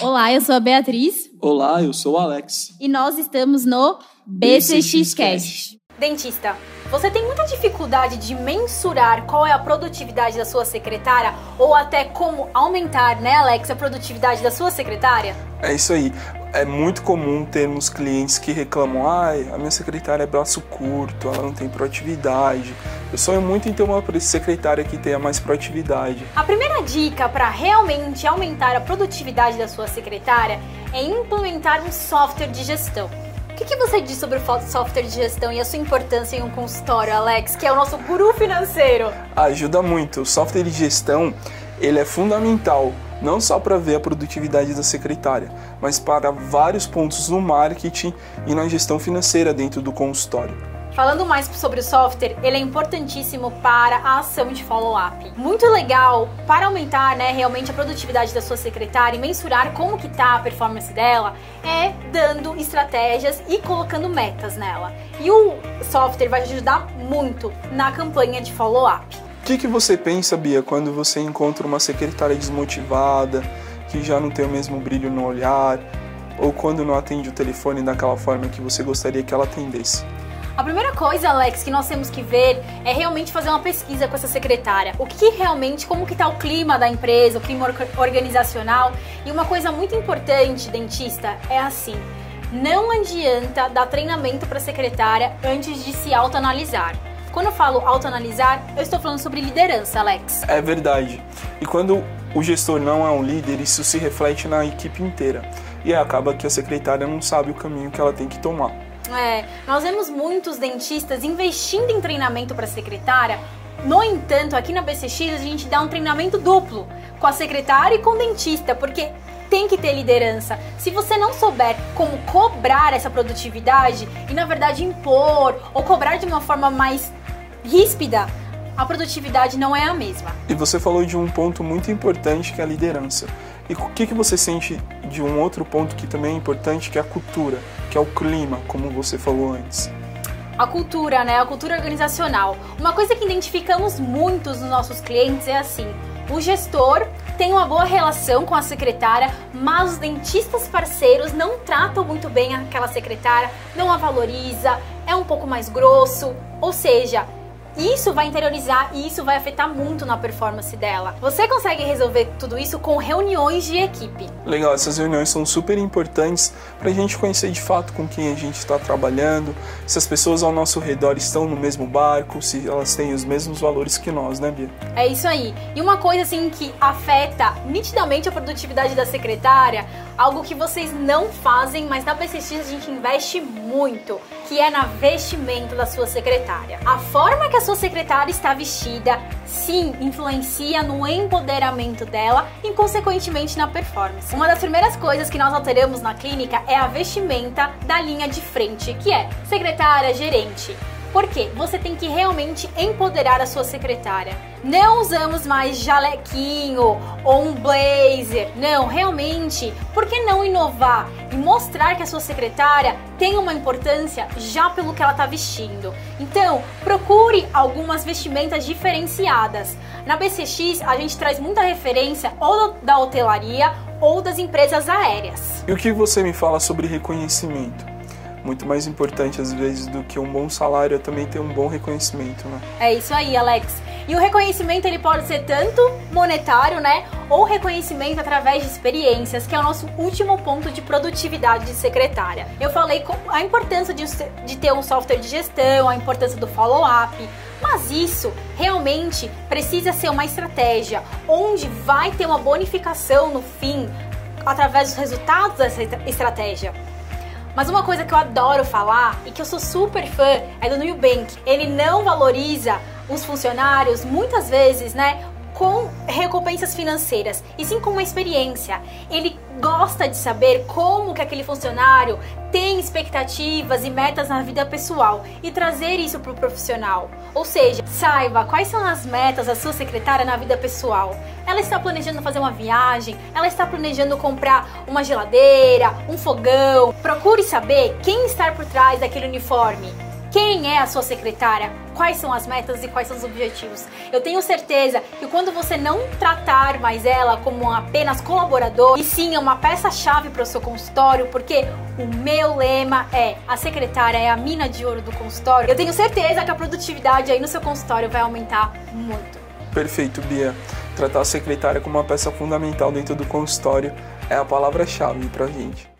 Olá, eu sou a Beatriz. Olá, eu sou o Alex. E nós estamos no BCX Cast. Dentista, você tem muita dificuldade de mensurar qual é a produtividade da sua secretária ou até como aumentar, né, Alex, a produtividade da sua secretária? É isso aí. É muito comum termos clientes que reclamam: ai, a minha secretária é braço curto, ela não tem proatividade. Eu sonho muito em ter uma secretária que tenha mais proatividade. A primeira dica para realmente aumentar a produtividade da sua secretária é implementar um software de gestão. O que, que você diz sobre o software de gestão e a sua importância em um consultório, Alex, que é o nosso guru financeiro? Ajuda muito. O software de gestão ele é fundamental não só para ver a produtividade da secretária, mas para vários pontos no marketing e na gestão financeira dentro do consultório. Falando mais sobre o software, ele é importantíssimo para a ação de follow-up. Muito legal para aumentar, né, realmente a produtividade da sua secretária e mensurar como que tá a performance dela, é dando estratégias e colocando metas nela. E o software vai ajudar muito na campanha de follow-up. O que, que você pensa, Bia, quando você encontra uma secretária desmotivada, que já não tem o mesmo brilho no olhar, ou quando não atende o telefone daquela forma que você gostaria que ela atendesse? A primeira coisa, Alex, que nós temos que ver é realmente fazer uma pesquisa com essa secretária. O que realmente, como que tá o clima da empresa, o clima organizacional. E uma coisa muito importante, dentista, é assim: não adianta dar treinamento para secretária antes de se autoanalisar. Quando eu falo autoanalisar, eu estou falando sobre liderança, Alex. É verdade. E quando o gestor não é um líder, isso se reflete na equipe inteira. E acaba que a secretária não sabe o caminho que ela tem que tomar. É, nós vemos muitos dentistas investindo em treinamento para secretária. No entanto, aqui na BCX a gente dá um treinamento duplo com a secretária e com o dentista, porque tem que ter liderança. Se você não souber como cobrar essa produtividade e na verdade impor ou cobrar de uma forma mais ríspida, a produtividade não é a mesma. E você falou de um ponto muito importante que é a liderança. E o que, que você sente de um outro ponto que também é importante, que é a cultura, que é o clima, como você falou antes? A cultura, né? A cultura organizacional. Uma coisa que identificamos muito nos nossos clientes é assim: o gestor tem uma boa relação com a secretária, mas os dentistas parceiros não tratam muito bem aquela secretária, não a valoriza, é um pouco mais grosso, ou seja, isso vai interiorizar e isso vai afetar muito na performance dela. Você consegue resolver tudo isso com reuniões de equipe. Legal, essas reuniões são super importantes para a gente conhecer de fato com quem a gente está trabalhando, se as pessoas ao nosso redor estão no mesmo barco, se elas têm os mesmos valores que nós, né, Bia? É isso aí. E uma coisa assim que afeta nitidamente a produtividade da secretária, algo que vocês não fazem, mas na PCX a gente investe muito, que é na vestimento da sua secretária. A forma que a sua secretária está vestida, sim, influencia no empoderamento dela e, consequentemente, na performance. Uma das primeiras coisas que nós alteramos na clínica é a vestimenta da linha de frente, que é secretária, gerente. Porque você tem que realmente empoderar a sua secretária. Não usamos mais jalequinho ou um blazer. Não, realmente, por que não inovar e mostrar que a sua secretária tem uma importância já pelo que ela está vestindo? Então, procure algumas vestimentas diferenciadas. Na BCX, a gente traz muita referência ou da hotelaria ou das empresas aéreas. E o que você me fala sobre reconhecimento? Muito mais importante às vezes do que um bom salário é também ter um bom reconhecimento, né? É isso aí, Alex. E o reconhecimento ele pode ser tanto monetário, né, ou reconhecimento através de experiências, que é o nosso último ponto de produtividade de secretária. Eu falei a importância de, de ter um software de gestão, a importância do follow-up, mas isso realmente precisa ser uma estratégia onde vai ter uma bonificação no fim através dos resultados dessa estratégia. Mas uma coisa que eu adoro falar e que eu sou super fã é do Nubank. Ele não valoriza os funcionários muitas vezes, né? com recompensas financeiras, e sim com uma experiência. Ele gosta de saber como que aquele funcionário tem expectativas e metas na vida pessoal e trazer isso para o profissional. Ou seja, saiba quais são as metas da sua secretária na vida pessoal. Ela está planejando fazer uma viagem, ela está planejando comprar uma geladeira, um fogão. Procure saber quem está por trás daquele uniforme quem é a sua secretária, quais são as metas e quais são os objetivos. Eu tenho certeza que quando você não tratar mais ela como apenas colaborador, e sim uma peça-chave para o seu consultório, porque o meu lema é a secretária é a mina de ouro do consultório, eu tenho certeza que a produtividade aí no seu consultório vai aumentar muito. Perfeito, Bia. Tratar a secretária como uma peça fundamental dentro do consultório é a palavra-chave para a gente.